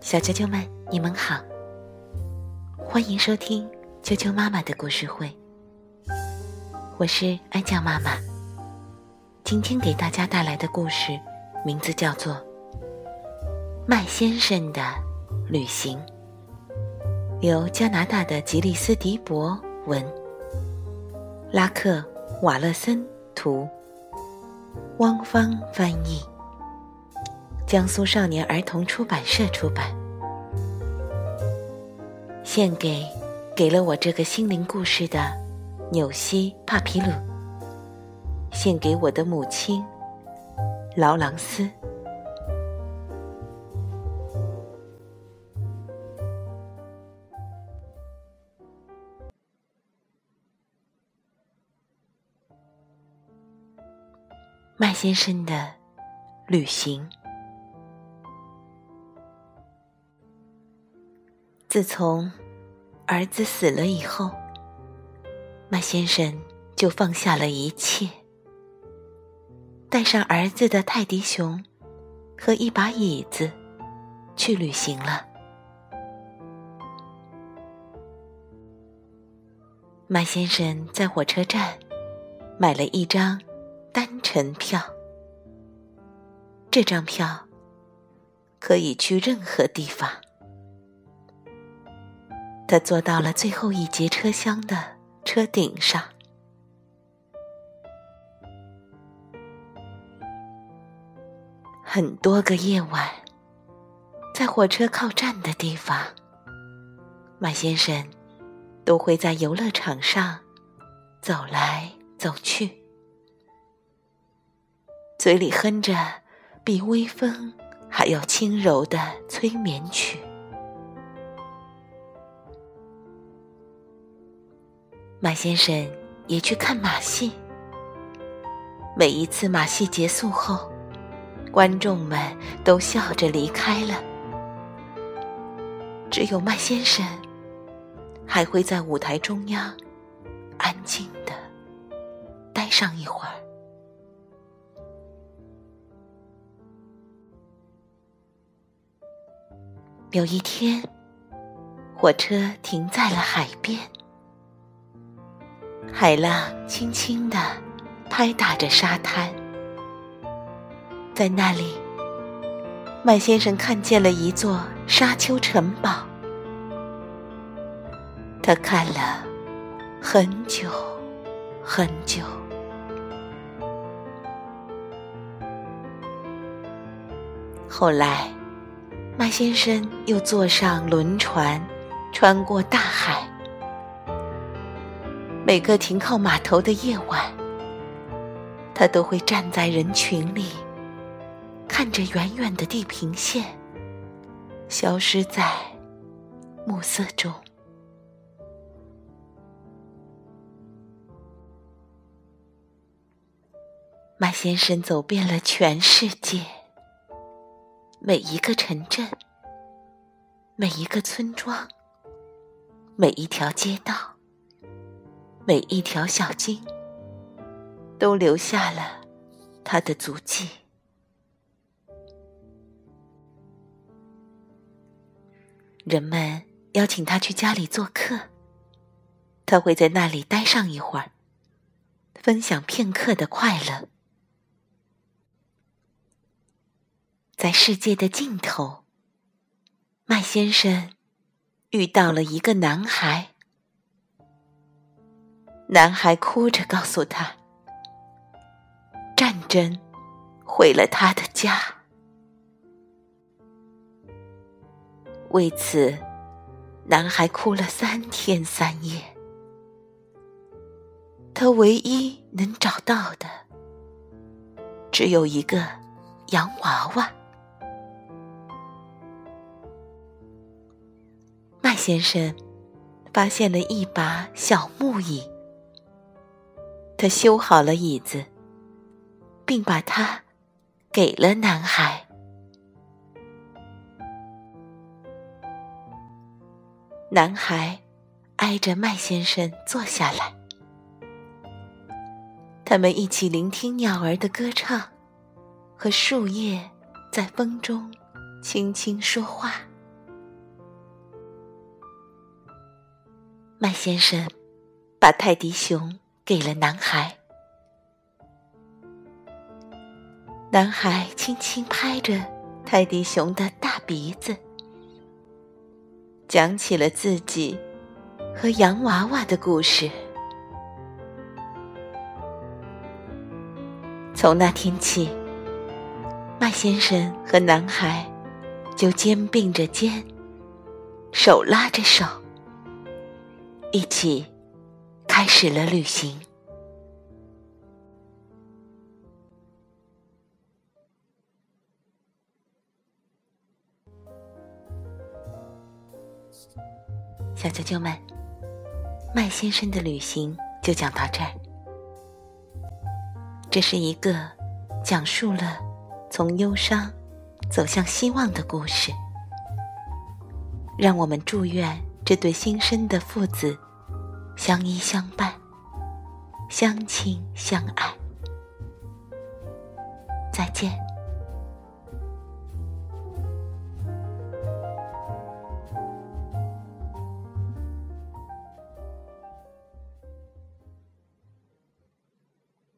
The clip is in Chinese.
小啾啾们，你们好，欢迎收听啾啾妈妈的故事会。我是安酱妈妈，今天给大家带来的故事名字叫做《麦先生的旅行》，由加拿大的吉利斯·迪伯文，拉克·瓦勒森图，汪芳翻译。江苏少年儿童出版社出版，献给给了我这个心灵故事的纽西帕皮鲁，献给我的母亲劳朗斯。麦先生的旅行。自从儿子死了以后，麦先生就放下了一切，带上儿子的泰迪熊和一把椅子去旅行了。麦先生在火车站买了一张单程票，这张票可以去任何地方。他坐到了最后一节车厢的车顶上。很多个夜晚，在火车靠站的地方，麦先生都会在游乐场上走来走去，嘴里哼着比微风还要轻柔的催眠曲。麦先生也去看马戏。每一次马戏结束后，观众们都笑着离开了，只有麦先生还会在舞台中央安静的待上一会儿。有一天，火车停在了海边。海浪轻轻地拍打着沙滩，在那里，麦先生看见了一座沙丘城堡。他看了很久很久。后来，麦先生又坐上轮船，穿过大海。每个停靠码头的夜晚，他都会站在人群里，看着远远的地平线消失在暮色中。麦先生走遍了全世界，每一个城镇，每一个村庄，每一条街道。每一条小径都留下了他的足迹。人们邀请他去家里做客，他会在那里待上一会儿，分享片刻的快乐。在世界的尽头，麦先生遇到了一个男孩。男孩哭着告诉他：“战争毁了他的家。”为此，男孩哭了三天三夜。他唯一能找到的，只有一个洋娃娃。麦先生发现了一把小木椅。他修好了椅子，并把它给了男孩。男孩挨着麦先生坐下来，他们一起聆听鸟儿的歌唱和树叶在风中轻轻说话。麦先生把泰迪熊给了男孩，男孩轻轻拍着泰迪熊的大鼻子，讲起了自己和洋娃娃的故事。从那天起，麦先生和男孩就肩并着肩，手拉着手，一起开始了旅行。小啾啾们，麦先生的旅行就讲到这儿。这是一个讲述了从忧伤走向希望的故事，让我们祝愿这对新生的父子相依相伴、相亲相爱。再见。